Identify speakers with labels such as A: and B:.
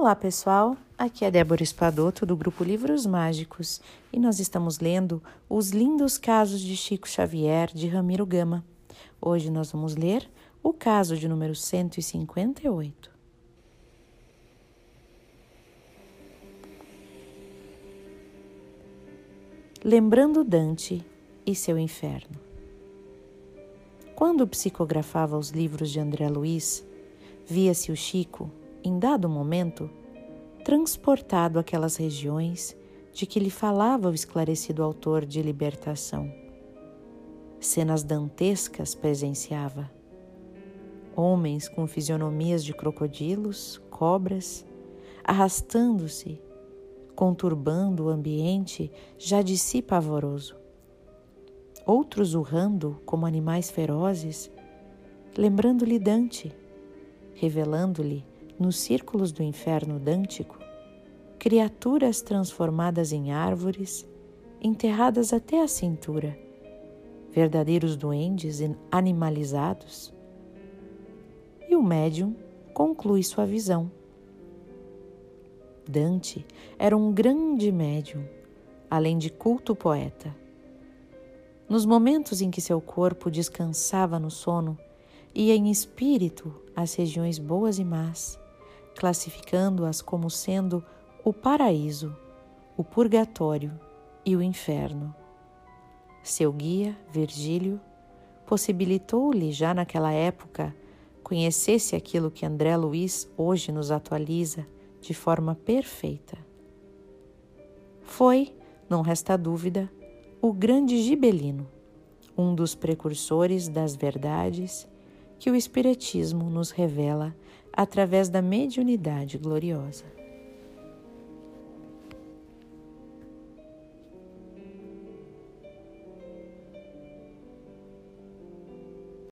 A: Olá, pessoal. Aqui é Débora Espadoto do grupo Livros Mágicos e nós estamos lendo Os Lindos Casos de Chico Xavier de Ramiro Gama. Hoje nós vamos ler o caso de número 158. Lembrando Dante e seu inferno. Quando psicografava os livros de André Luiz, via-se o Chico em dado momento, transportado àquelas regiões de que lhe falava o esclarecido autor de Libertação. Cenas dantescas presenciava. Homens com fisionomias de crocodilos, cobras, arrastando-se, conturbando o ambiente já de si pavoroso. Outros urrando como animais ferozes, lembrando-lhe Dante, revelando-lhe nos círculos do inferno dântico, criaturas transformadas em árvores, enterradas até a cintura, verdadeiros duendes animalizados. E o médium conclui sua visão. Dante era um grande médium, além de culto poeta. Nos momentos em que seu corpo descansava no sono, ia em espírito às regiões boas e más, classificando-as como sendo o paraíso, o purgatório e o inferno. Seu guia, Virgílio, possibilitou-lhe já naquela época conhecesse aquilo que André Luiz hoje nos atualiza de forma perfeita. Foi, não resta dúvida, o grande Gibelino, um dos precursores das verdades que o Espiritismo nos revela através da mediunidade gloriosa.